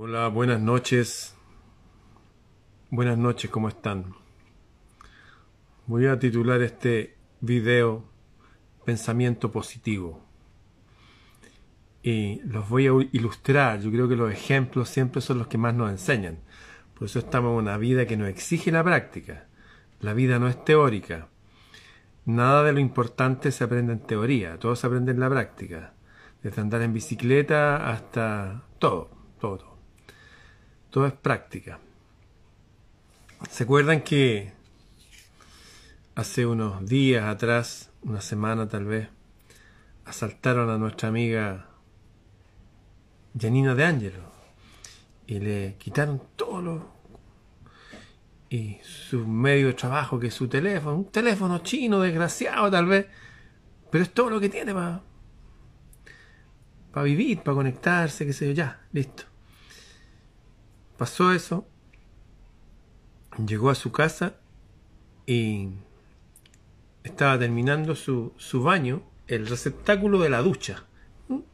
Hola, buenas noches. Buenas noches, ¿cómo están? Voy a titular este video Pensamiento positivo. Y los voy a ilustrar. Yo creo que los ejemplos siempre son los que más nos enseñan. Por eso estamos en una vida que nos exige la práctica. La vida no es teórica. Nada de lo importante se aprende en teoría, todo se aprende en la práctica. Desde andar en bicicleta hasta todo, todo, todo. Es práctica. ¿Se acuerdan que hace unos días atrás, una semana tal vez, asaltaron a nuestra amiga Janina de Ángelo y le quitaron todo lo y su medio de trabajo que es su teléfono, un teléfono chino desgraciado tal vez, pero es todo lo que tiene para para vivir, para conectarse, qué sé yo, ya, listo. Pasó eso, llegó a su casa y estaba terminando su, su baño, el receptáculo de la ducha. Un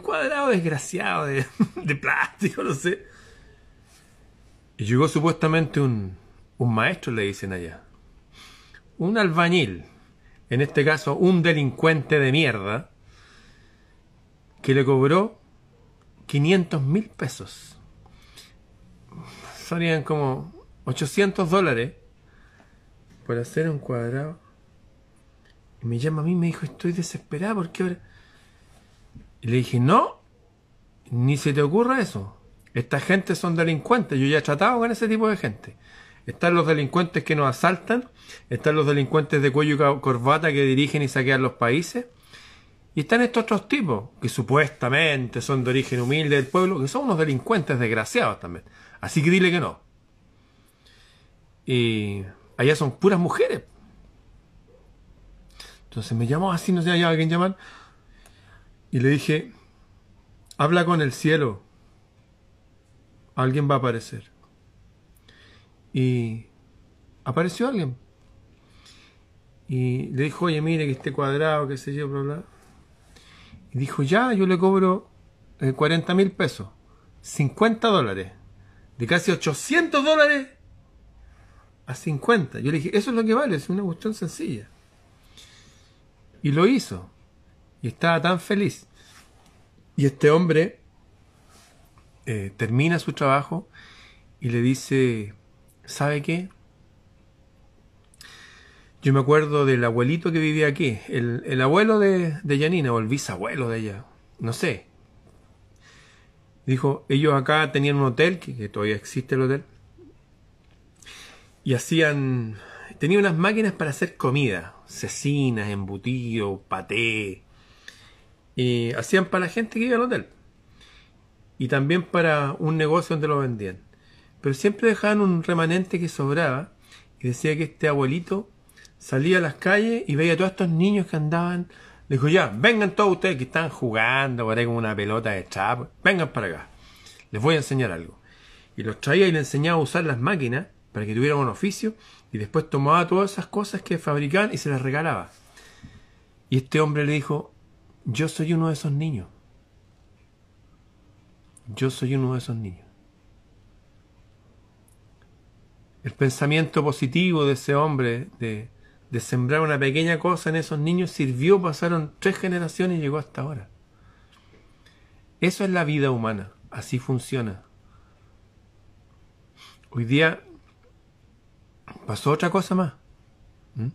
cuadrado desgraciado de, de plástico, no sé. Y llegó supuestamente un, un maestro, le dicen allá. Un albañil, en este caso un delincuente de mierda, que le cobró 500 mil pesos serían como 800 dólares por hacer un cuadrado. Y me llama a mí y me dijo, estoy desesperado porque ahora... Y le dije, no, ni se te ocurra eso. Esta gente son delincuentes, yo ya he tratado con ese tipo de gente. Están los delincuentes que nos asaltan, están los delincuentes de cuello y corbata que dirigen y saquean los países, y están estos otros tipos, que supuestamente son de origen humilde del pueblo, que son unos delincuentes desgraciados también. Así que dile que no. Y allá son puras mujeres. Entonces me llamó así, no sé, hay alguien llamar. Y le dije, habla con el cielo. Alguien va a aparecer. Y apareció alguien. Y le dijo, oye, mire que esté cuadrado, qué sé yo, bla, bla. Y dijo, ya, yo le cobro 40 eh, mil pesos. 50 dólares de casi 800 dólares a 50. Yo le dije, eso es lo que vale, es una cuestión sencilla. Y lo hizo. Y estaba tan feliz. Y este hombre eh, termina su trabajo y le dice, ¿sabe qué? Yo me acuerdo del abuelito que vivía aquí, el, abuelo de, de Janina o el bisabuelo de ella, no sé, Dijo, ellos acá tenían un hotel, que, todavía existe el hotel, y hacían, tenían unas máquinas para hacer comida, cecinas, embutidos, paté, y hacían para la gente que iba al hotel, y también para un negocio donde lo vendían. Pero siempre dejaban un remanente que sobraba, y decía que este abuelito salía a las calles y veía a todos estos niños que andaban dijo, ya, vengan todos ustedes que están jugando por ahí con una pelota de chapo, vengan para acá. Les voy a enseñar algo. Y los traía y les enseñaba a usar las máquinas para que tuvieran un oficio y después tomaba todas esas cosas que fabricaban y se las regalaba. Y este hombre le dijo, yo soy uno de esos niños. Yo soy uno de esos niños. El pensamiento positivo de ese hombre, de, de sembrar una pequeña cosa en esos niños sirvió, pasaron tres generaciones y llegó hasta ahora. Eso es la vida humana, así funciona. Hoy día pasó otra cosa más. ¿Mm?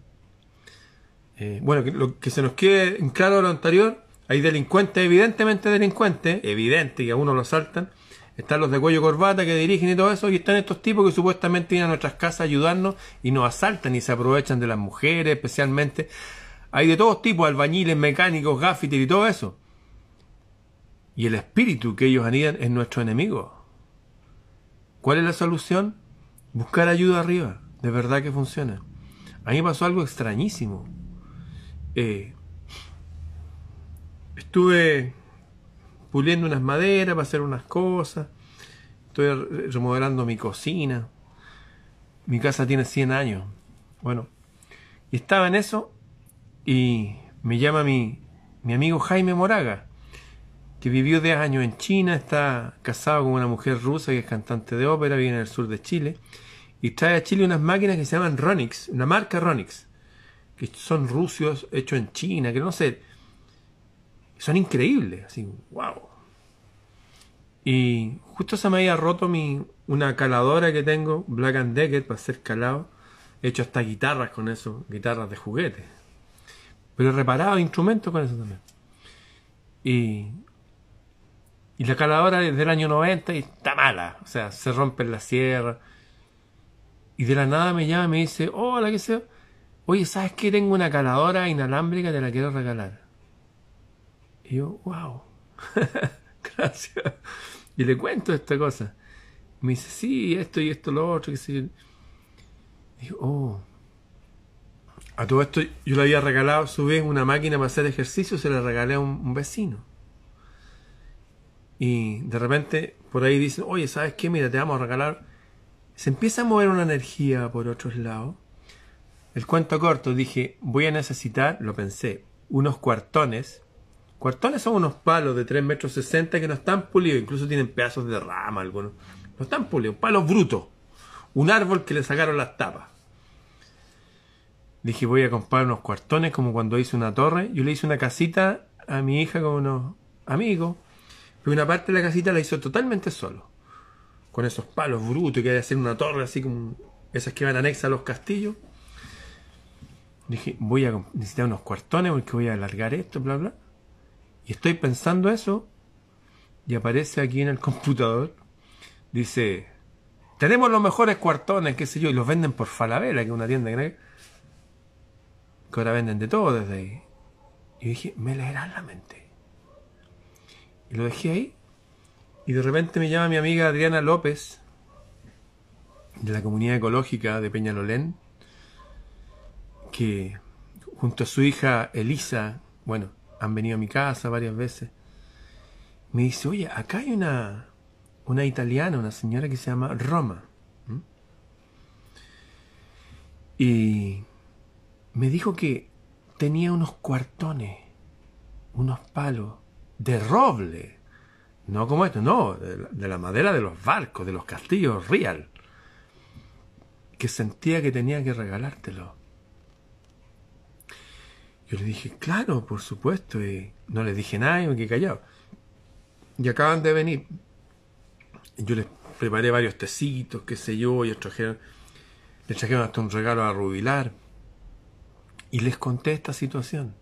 Eh, bueno, que, lo que se nos quede en claro lo anterior, hay delincuentes, evidentemente delincuentes, evidente que a uno lo asaltan, están los de cuello corbata que dirigen y todo eso, y están estos tipos que supuestamente vienen a nuestras casas a ayudarnos y nos asaltan y se aprovechan de las mujeres especialmente. Hay de todos tipos, albañiles, mecánicos, gaffiter y todo eso. Y el espíritu que ellos anidan es nuestro enemigo. ¿Cuál es la solución? Buscar ayuda arriba. De verdad que funciona. A mí pasó algo extrañísimo. Eh, estuve puliendo unas maderas para hacer unas cosas. Estoy remodelando mi cocina. Mi casa tiene 100 años. Bueno, y estaba en eso y me llama mi, mi amigo Jaime Moraga. que vivió 10 años en China, está casado con una mujer rusa que es cantante de ópera, vive en el sur de Chile, y trae a Chile unas máquinas que se llaman Ronix, una marca Ronix, que son rusos hechos en China, que no sé, son increíbles, así, wow. Y justo se me había roto mi, una caladora que tengo, Black and Decker, para hacer calado. He hecho hasta guitarras con eso, guitarras de juguete. Pero he reparado instrumentos con eso también. Y, y la caladora es del año 90 y está mala. O sea, se rompe en la sierra. Y de la nada me llama y me dice, hola, ¿qué sea? Oye, ¿sabes qué? Tengo una caladora inalámbrica, te la quiero regalar. Y yo, wow. Gracias. Y le cuento esta cosa. me dice, sí, esto y esto, lo otro, que sé Y digo, oh. A todo esto yo le había regalado a su vez una máquina para hacer ejercicio, se la regalé a un, vecino. Y de repente por ahí dicen, oye, ¿sabes qué? Mira, te vamos a regalar. Se empieza a mover una energía por otros lados. El cuento corto, dije, voy a necesitar, lo pensé, unos cuartones Cuartones son unos palos de 3 metros 60 que no están pulidos, incluso tienen pedazos de rama algunos. No están pulidos, palos brutos. Un árbol que le sacaron las tapas. Dije, voy a comprar unos cuartones como cuando hice una torre. Yo le hice una casita a mi hija con unos amigos. Pero una parte de la casita la hizo totalmente solo. Con esos palos brutos que hay que hacer una torre así como esas que van anexas a los castillos. Dije, voy a necesitar unos cuartones porque voy a alargar esto, bla, bla. Y estoy pensando eso y aparece aquí en el computador, dice, tenemos los mejores cuartones, qué sé yo, y los venden por Falabella, que es una tienda que, ahora venden de todo desde ahí. Y dije, me leerán la mente. Y lo dejé ahí. Y de repente me llama mi amiga Adriana López, de la comunidad ecológica de Peñalolén, que junto a su hija Elisa, bueno, han venido a mi casa varias veces. Me dice, oye, acá hay una, una italiana, una señora que se llama Roma. Y me dijo que tenía unos cuartones, unos palos de roble. No como esto, no, de la madera de los barcos, de los castillos real. Que sentía que tenía que regalártelo. Yo le dije, claro, por supuesto, y no le dije nada y me quedé callado. Y acaban de venir. Yo les preparé varios tecitos, qué sé yo, y ellos trajeron, les trajeron hasta un regalo a Rubilar. Y les conté esta situación.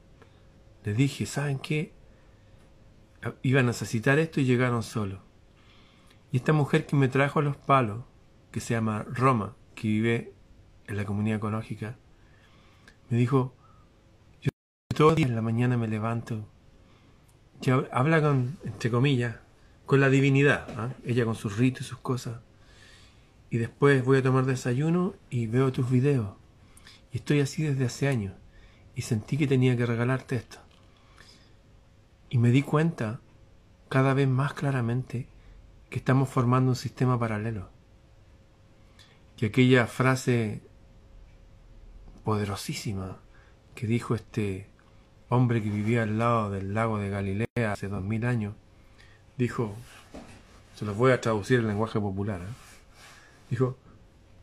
Les dije, ¿saben qué? Iban a necesitar esto y llegaron solos. Y esta mujer que me trajo los palos, que se llama Roma, que vive en la comunidad ecológica, me dijo, todo día en la mañana me levanto. Que habla con, entre comillas, con la divinidad. ¿ah? Ella con sus ritos y sus cosas. Y después voy a tomar desayuno y veo tus videos. Y estoy así desde hace años. Y sentí que tenía que regalarte esto. Y me di cuenta cada vez más claramente que estamos formando un sistema paralelo. Que aquella frase poderosísima que dijo este hombre que vivía al lado del lago de Galilea hace dos mil años, dijo, se los voy a traducir en lenguaje popular, ¿eh? dijo,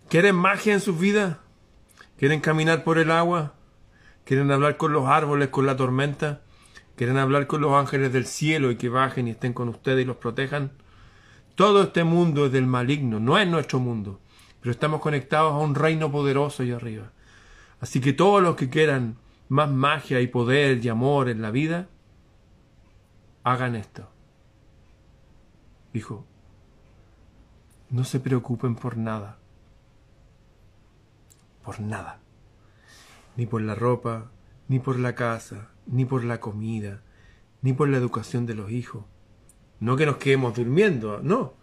¿quieren magia en sus vidas? ¿Quieren caminar por el agua? ¿Quieren hablar con los árboles, con la tormenta? ¿Quieren hablar con los ángeles del cielo y que bajen y estén con ustedes y los protejan? Todo este mundo es del maligno, no es nuestro mundo, pero estamos conectados a un reino poderoso allá arriba. Así que todos los que quieran más magia y poder y amor en la vida, hagan esto. Dijo, no se preocupen por nada, por nada, ni por la ropa, ni por la casa, ni por la comida, ni por la educación de los hijos. No que nos quedemos durmiendo, no.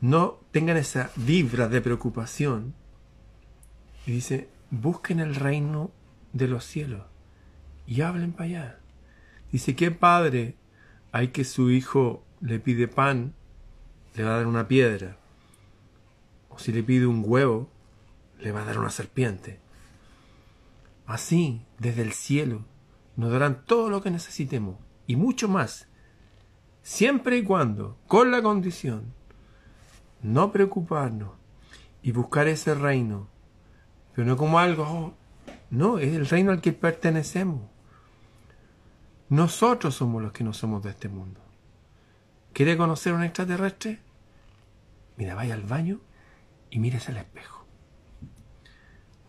No tengan esa vibra de preocupación. Y dice, busquen el reino de los cielos y hablen para allá. Dice, ¿qué padre hay que su hijo le pide pan, le va a dar una piedra? O si le pide un huevo, le va a dar una serpiente. Así, desde el cielo, nos darán todo lo que necesitemos y mucho más siempre y cuando, con la condición, no preocuparnos y buscar ese reino, pero no como algo, oh, no, es el reino al que pertenecemos. Nosotros somos los que no somos de este mundo. ¿Quiere conocer un extraterrestre? Mira, vaya al baño y mírese al espejo.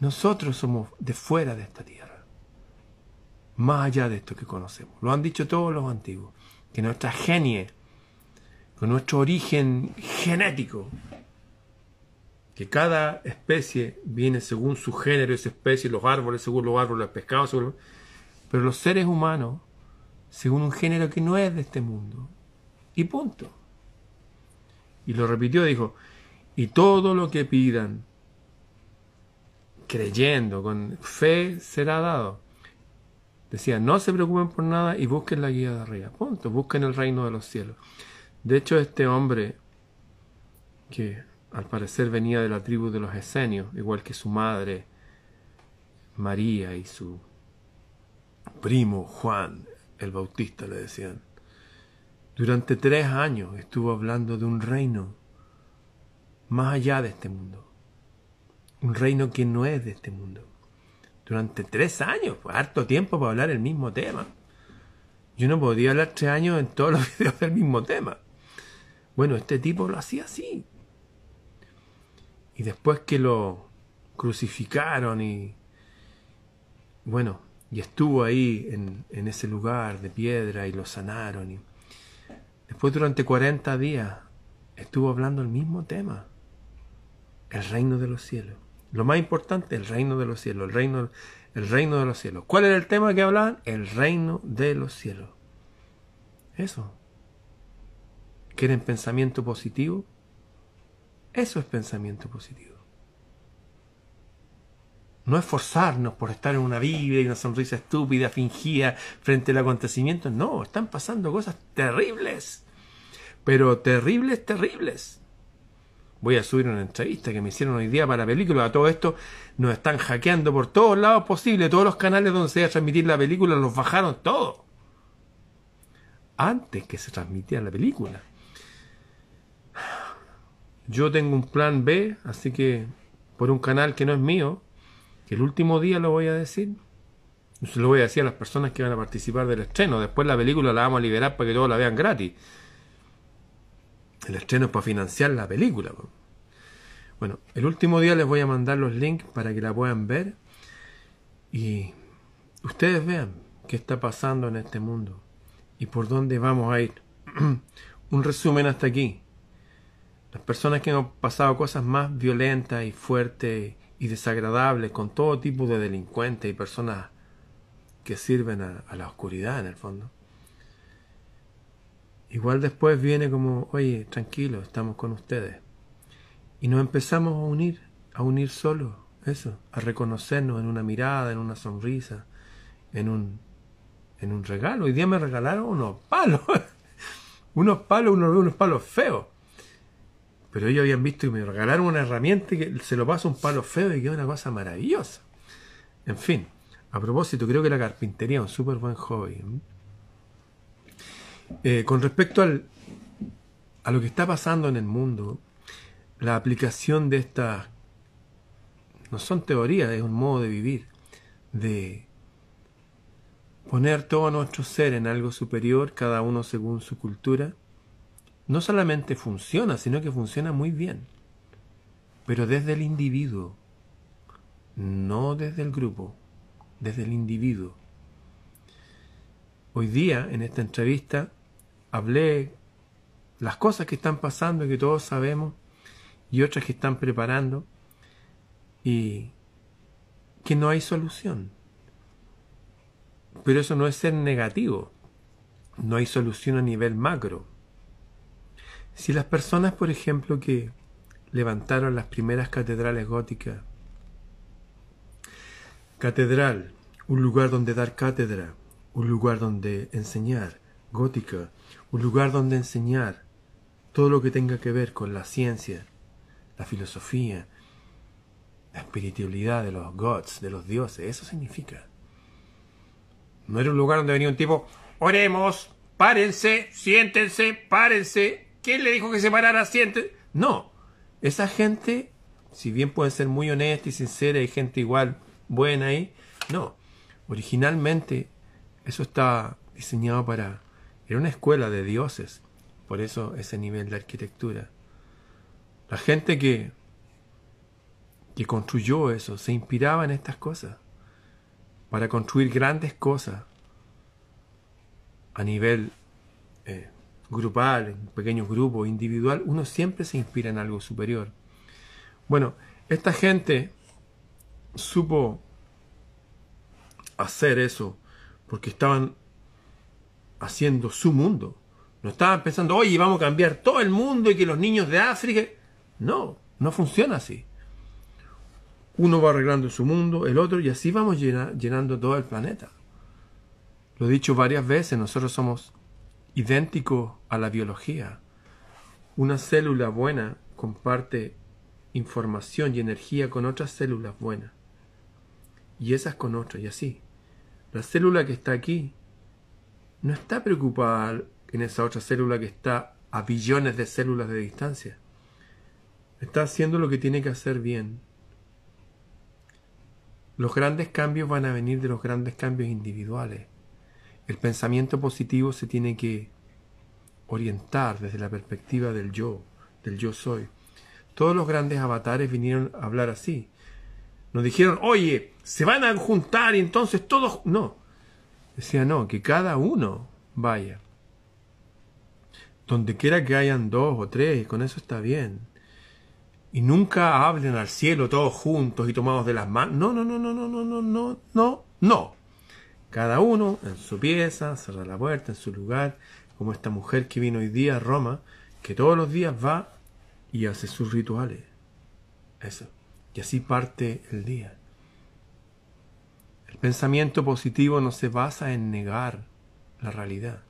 Nosotros somos de fuera de esta tierra, más allá de esto que conocemos. Lo han dicho todos los antiguos, que nuestra genie, con nuestro origen genético, que cada especie viene según su género, esa especie, los árboles según los árboles, los pescados, según... pero los seres humanos según un género que no es de este mundo. Y punto. Y lo repitió, dijo, y todo lo que pidan, creyendo, con fe, será dado. Decía, no se preocupen por nada y busquen la guía de arriba. Punto, busquen el reino de los cielos. De hecho, este hombre, que al parecer venía de la tribu de los esenios, igual que su madre, María, y su primo Juan, el Bautista, le decían. Durante tres años estuvo hablando de un reino más allá de este mundo. Un reino que no es de este mundo. Durante tres años, fue harto tiempo para hablar el mismo tema. Yo no podía hablar tres años en todos los videos del mismo tema. Bueno, este tipo lo hacía así. Y después que lo crucificaron y, bueno, y estuvo ahí en, en ese lugar de piedra y lo sanaron. Y después durante 40 días estuvo hablando el mismo tema, el reino de los cielos. Lo más importante, el reino de los cielos, el reino, el reino de los cielos. ¿Cuál era el tema que hablaban? El reino de los cielos. Eso. ¿Quieren pensamiento positivo? Eso es pensamiento positivo. No esforzarnos por estar en una vida y una sonrisa estúpida, fingida frente al acontecimiento. No, están pasando cosas terribles. Pero terribles, terribles. Voy a subir una entrevista que me hicieron hoy día para la película. Todo esto nos están hackeando por todos lados posibles. Todos los canales donde se iba a transmitir la película los bajaron todos. Antes que se transmitiera la película. Yo tengo un plan B, así que por un canal que no es mío, el último día lo voy a decir. Se lo voy a decir a las personas que van a participar del estreno. Después la película la vamos a liberar para que todos la vean gratis. El estreno es para financiar la película. Bueno, el último día les voy a mandar los links para que la puedan ver y ustedes vean qué está pasando en este mundo y por dónde vamos a ir. Un resumen hasta aquí. Las personas que han pasado cosas más violentas y fuertes y desagradables con todo tipo de delincuentes y personas que sirven a, la oscuridad en el fondo. Igual después viene como, oye, tranquilo, estamos con ustedes. Y nos empezamos a unir, a unir solos, eso, a reconocernos en una mirada, en una sonrisa, en un, en un regalo. Hoy día me regalaron unos palos, unos palos, unos, unos palos feos. Pero ellos habían visto y me regalaron una herramienta que se lo pasa un palo feo y queda una cosa maravillosa. En fin, a propósito, creo que la carpintería es un súper buen hobby. Eh, con respecto al, a lo que está pasando en el mundo, la aplicación de estas no son teorías, es un modo de vivir, de poner todo nuestro ser en algo superior, cada uno según su cultura, no solamente funciona, sino que funciona muy bien. Pero desde el individuo, no desde el grupo, desde el individuo. Hoy día, en esta entrevista, hablé las cosas que están pasando que todos sabemos, y otras que están preparando, y que no hay solución. Pero eso no es ser negativo. No hay solución a nivel macro. Si las personas, por ejemplo, que levantaron las primeras catedrales góticas, catedral, un lugar donde dar cátedra, un lugar donde enseñar, gótica, un lugar donde enseñar todo lo que tenga que ver con la ciencia, la filosofía, la espiritualidad de los gods, de los dioses, eso significa. No era un lugar donde venía un tipo, oremos, párense, siéntense, párense. ¿Quién le dijo que se parara? Siéntense. No, esa gente, si bien puede ser muy honesta y sincera, y gente igual buena ahí, no. Originalmente eso está diseñado para... Era una escuela de dioses, por eso ese nivel de arquitectura. La gente que, que construyó eso se inspiraba en estas cosas para construir grandes cosas a nivel eh, grupal, pequeños grupos, individual, uno siempre se inspira en algo superior. Bueno, esta gente supo hacer eso porque estaban haciendo su mundo. No estaban pensando, oye, vamos a cambiar todo el mundo y que los niños de África... No, no funciona así. Uno va arreglando su mundo, el otro, y así vamos llenando todo el planeta. Lo he dicho varias veces, nosotros somos idénticos a la biología. Una célula buena comparte información y energía con otras células buenas. Y esas con otras, y así. La célula que está aquí no está preocupada en esa otra célula que está a billones de células de distancia. Está haciendo lo que tiene que hacer bien los grandes cambios van a venir de los grandes cambios individuales. El pensamiento positivo se tiene que orientar desde la perspectiva del yo, del yo soy. Todos los grandes avatares vinieron a hablar así. Nos dijeron, oye, se van a juntar y entonces todos... No. Decía, no, que cada uno vaya. Donde quiera que hayan dos o tres, con eso está bien y nunca hablen al cielo todos juntos y tomados de las manos. No, no, no, no, no, no, no, no, no, no. Cada uno en su pieza, cerrar la puerta, en su lugar, como esta mujer que vino hoy día a Roma, que todos los días va y hace sus rituales. Eso. Y así parte el día. El pensamiento positivo no se basa en negar la realidad.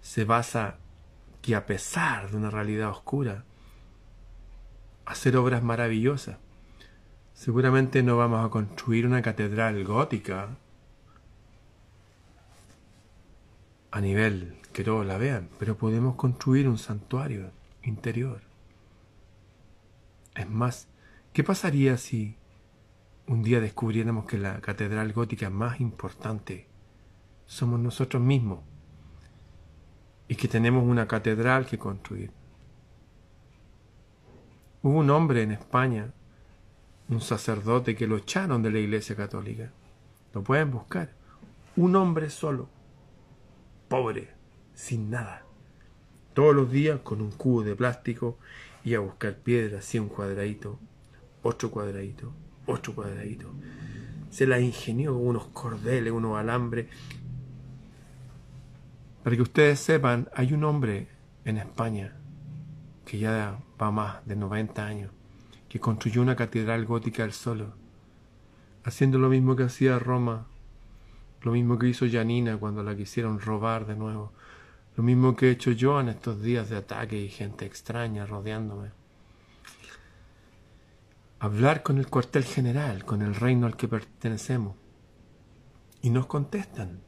Se basa que a pesar de una realidad oscura, hacer obras maravillosas. Seguramente no vamos a construir una catedral gótica a nivel que todos la vean, pero podemos construir un santuario interior. Es más, ¿qué pasaría si un día descubriéramos que la catedral gótica más importante somos nosotros mismos y que tenemos una catedral que construir? Hubo un hombre en España, un sacerdote que lo echaron de la Iglesia Católica. Lo pueden buscar. Un hombre solo, pobre, sin nada. Todos los días con un cubo de plástico y a buscar piedras, así un cuadradito, otro cuadradito, otro cuadradito. Se la ingenió con unos cordeles, unos alambres. Para que ustedes sepan, hay un hombre en España que ya va más de 90 años, que construyó una catedral gótica él solo, haciendo lo mismo que hacía Roma, lo mismo que hizo Janina cuando la quisieron robar de nuevo, lo mismo que he hecho yo en estos días de ataque y gente extraña rodeándome. Hablar con el cuartel general, con el reino al que pertenecemos. Y nos contestan.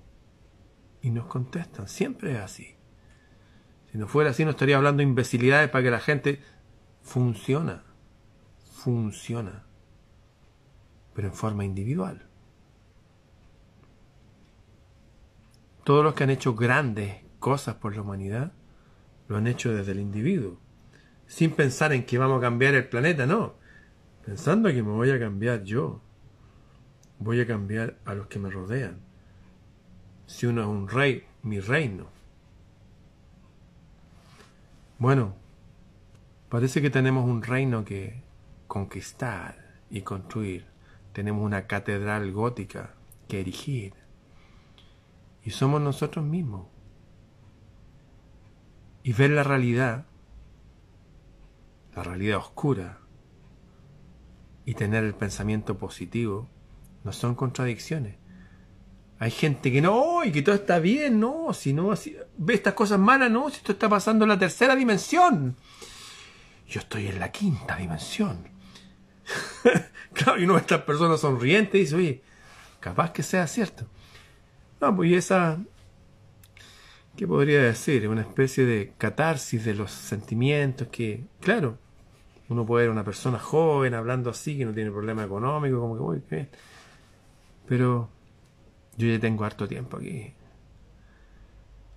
Y nos contestan. Siempre es así. Si no fuera así, no estaría hablando imbecilidades para que la gente funciona. Funciona. Pero en forma individual. Todos los que han hecho grandes cosas por la humanidad lo han hecho desde el individuo. Sin pensar en que vamos a cambiar el planeta, no. Pensando que me voy a cambiar yo. Voy a cambiar a los que me rodean. Si uno es un rey, mi reino. Bueno, parece que tenemos un reino que conquistar y construir. Tenemos una catedral gótica que erigir. Y somos nosotros mismos. Y ver la realidad, la realidad oscura, y tener el pensamiento positivo, no son contradicciones. Hay gente que no, y que todo está bien, no, si no, ve estas cosas malas, no, si esto está pasando en la tercera dimensión. Yo estoy en la quinta dimensión. claro, y uno de estas personas sonriente dice, oye, capaz que sea cierto. No, pues esa, ¿qué podría decir? Una especie de catarsis de los sentimientos que, claro, uno puede ver una persona joven hablando así, que no tiene problema económico, como que, uy, qué Pero yo ya tengo harto tiempo aquí.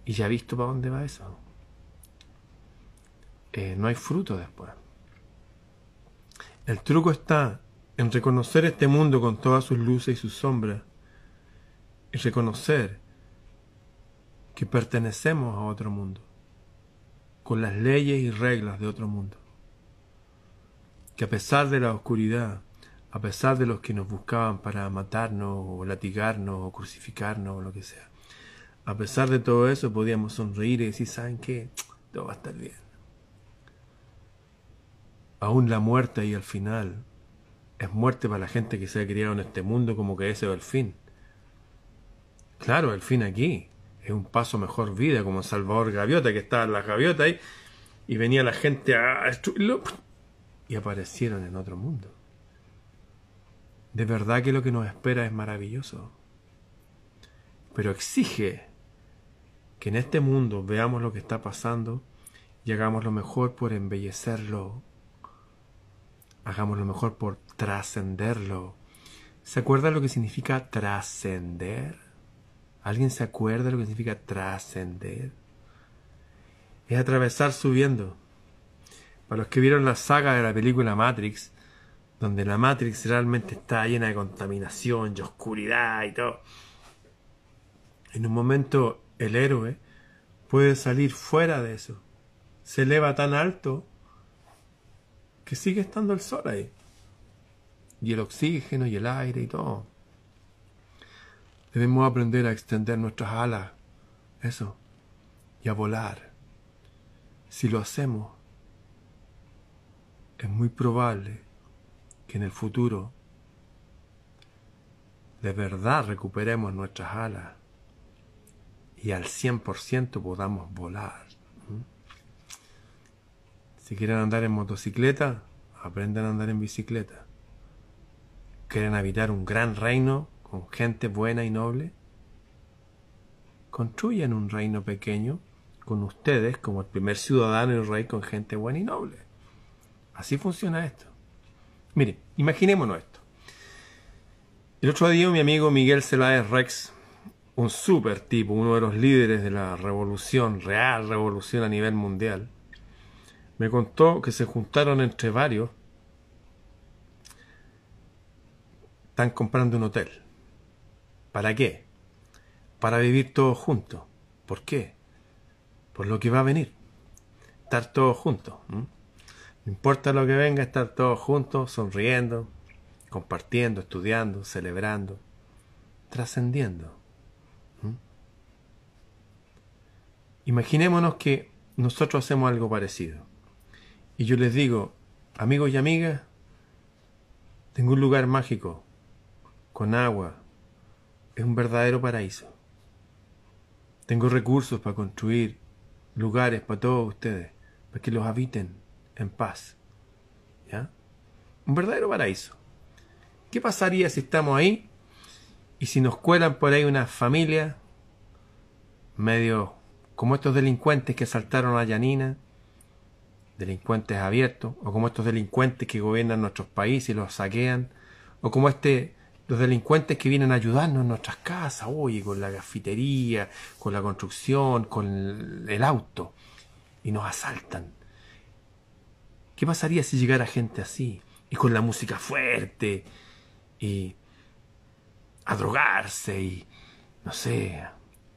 Y ya he visto para dónde va eso. Eh, no hay fruto después. El truco está en reconocer este mundo con todas sus luces y sus sombras. Y reconocer que pertenecemos a otro mundo, con las leyes y reglas de otro mundo que a pesar de la oscuridad, a pesar de los que nos buscaban para matarnos o latigarnos o crucificarnos o lo que sea, a pesar de todo eso podíamos sonreír y decir, ¿saben qué? Todo va a estar bien. Aún la muerte y al final es muerte para la gente que se ha criado en este mundo como que ese es el fin. Claro, el fin aquí es un paso mejor vida, como Salvador Gaviota, que estaba en la gaviota ahí, y venía la gente a destruirlo y aparecieron en otro mundo. De verdad que lo que nos espera es maravilloso, pero exige que en este mundo veamos lo que está pasando y hagamos lo mejor por embellecerlo, hagamos lo mejor por trascenderlo. ¿Se acuerda lo que significa trascender? ¿Alguien se acuerda de lo que significa trascender? Es atravesar subiendo para los que vieron la saga de la película Matrix, donde la Matrix realmente está llena de contaminación y oscuridad y todo, en un momento el héroe puede salir fuera de eso. Se eleva tan alto que sigue estando el sol ahí. Y el oxígeno y el aire y todo. Debemos aprender a extender nuestras alas, eso, y a volar. Si lo hacemos, es muy probable que en el futuro de verdad recuperemos nuestras alas y al 100% podamos volar. Si quieren andar en motocicleta, aprendan a andar en bicicleta. ¿Quieren habitar un gran reino con gente buena y noble? Construyan un reino pequeño con ustedes como el primer ciudadano y rey con gente buena y noble. Así funciona esto. Miren, imaginémonos esto. El otro día mi amigo Miguel Celáez Rex, un super tipo, uno de los líderes de la revolución, real revolución a nivel mundial, me contó que se juntaron entre varios, están comprando un hotel. ¿Para qué? Para vivir todos juntos. ¿Por qué? Por lo que va a venir. Estar todos juntos. No importa lo que venga, estar todos juntos, sonriendo, compartiendo, estudiando, celebrando, trascendiendo. Imaginémonos que nosotros hacemos algo parecido. Y yo les digo, amigos y amigas, tengo un lugar mágico, con agua, es un verdadero paraíso. Tengo recursos para construir lugares para todos ustedes, para que los habiten en paz. ¿Ya? Un verdadero paraíso. ¿Qué pasaría si estamos ahí y si nos cuelan por ahí una familia medio como estos delincuentes que asaltaron a Yanina, delincuentes abiertos, o como estos delincuentes que gobiernan nuestros países y los saquean, o como este los delincuentes que vienen a ayudarnos en nuestras casas, oye, con la gafitería, con la construcción, con el auto, y nos asaltan. ¿Qué pasaría si llegara gente así? Y con la música fuerte, y a drogarse, y no sé,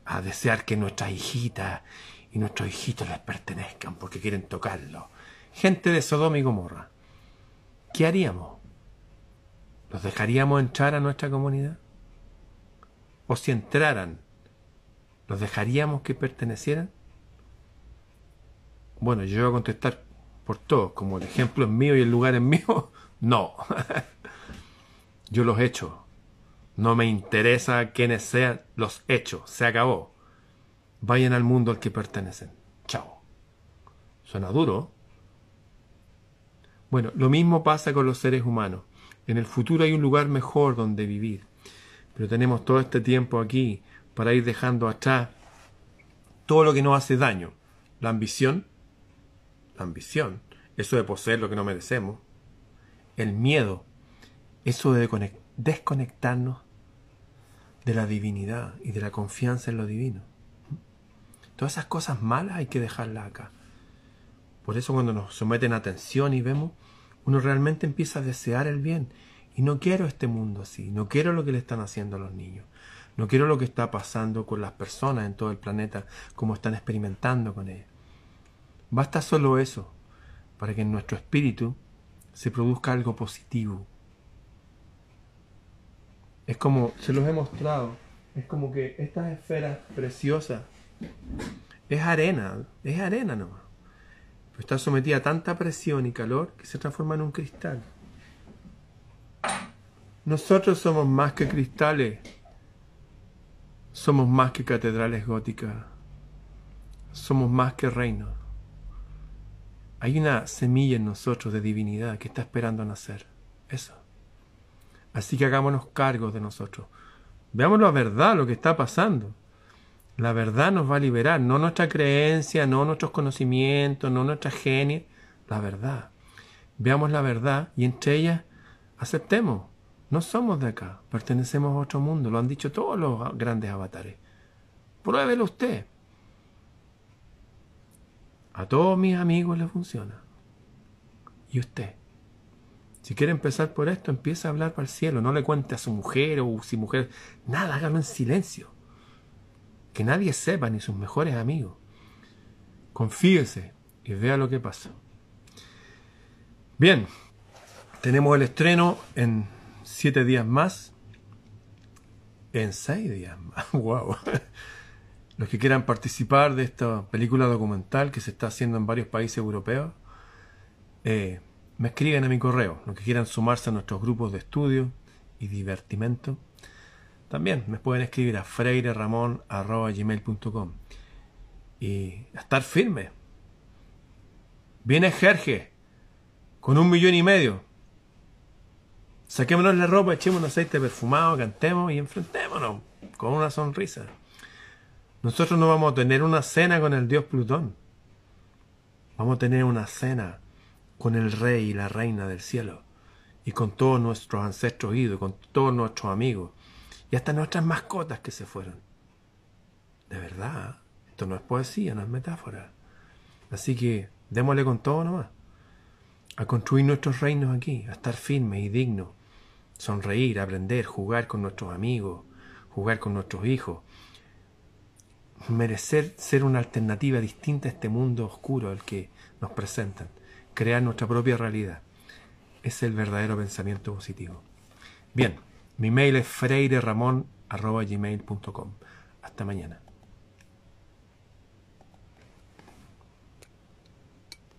a desear que nuestras hijitas y nuestros hijitos les pertenezcan porque quieren tocarlo. Gente de Sodoma y Gomorra. ¿Qué haríamos? ¿Los dejaríamos entrar a nuestra comunidad? ¿O si entraran, los dejaríamos que pertenecieran? Bueno, yo voy a contestar por todos, como el ejemplo es mío y el lugar es mío, no. Yo los hecho. No me interesa quiénes sean, los hechos. Se acabó. Vayan al mundo al que pertenecen. Chao. Suena duro. Bueno, lo mismo pasa con los seres humanos. En el futuro hay un lugar mejor donde vivir. Pero tenemos todo este tiempo aquí para ir dejando atrás todo lo que nos hace daño. La ambición, la ambición, eso de poseer lo que no merecemos. El miedo, eso de desconectarnos de la divinidad y de la confianza en lo divino. Todas esas cosas malas hay que dejarlas acá. Por eso cuando nos someten a atención y vemos, uno realmente empieza a desear el bien. Y no quiero este mundo así, no quiero lo que le están haciendo a los niños, no quiero lo que está pasando con las personas en todo el planeta, como están experimentando con ellas. Basta solo eso para que en nuestro espíritu se produzca algo positivo. Es como, se los he mostrado, es como que estas esferas preciosas es arena, es arena nomás. Está sometida a tanta presión y calor que se transforma en un cristal. Nosotros somos más que cristales, somos más que catedrales góticas, somos más que reinos. Hay una semilla en nosotros de divinidad que está esperando a nacer. Eso. Así que hagámonos cargo de nosotros. Veamos la verdad, lo que está pasando. La verdad nos va a liberar, no nuestra creencia, no nuestros conocimientos, no nuestra genia, la verdad. Veamos la verdad y entre ellas aceptemos. No somos de acá, pertenecemos a otro mundo, lo han dicho todos los grandes avatares. Pruébelo usted. A todos mis amigos les funciona. ¿Y usted? Si quiere empezar por esto, empieza a hablar para el cielo. No le cuente a su mujer o si mujer. Nada, hágalo en silencio que nadie sepa, ni sus mejores amigos. Confíese y vea lo que pasa. Bien, tenemos el estreno en siete días más. En seis días más. ¡Wow! Los que quieran participar de esta película documental que se está haciendo en varios países europeos, eh, me escriben a mi correo. Los que quieran sumarse a nuestros grupos de estudio y divertimento también me pueden escribir a freireramon.gmail.com y a estar firme. Viene Jerge con un millón y medio. Saquémonos la ropa, echemos aceite perfumado, cantemos y enfrentémonos con una sonrisa. Nosotros no vamos a tener una cena con el dios Plutón. Vamos a tener una cena con el rey y la reina del cielo y con todos nuestros ancestros idos, con todos nuestros amigos y hasta nuestras mascotas que se fueron. De verdad, esto no es poesía, no es metáfora. Así que démosle con todo nomás. A construir nuestros reinos aquí, a estar firmes y dignos. Sonreír, aprender, jugar con nuestros amigos, jugar con nuestros hijos. Merecer ser una alternativa distinta a este mundo oscuro al que nos presentan. Crear nuestra propia realidad. Es el verdadero pensamiento positivo. Bien. Mi mail es freireramon.gmail.com. Hasta mañana.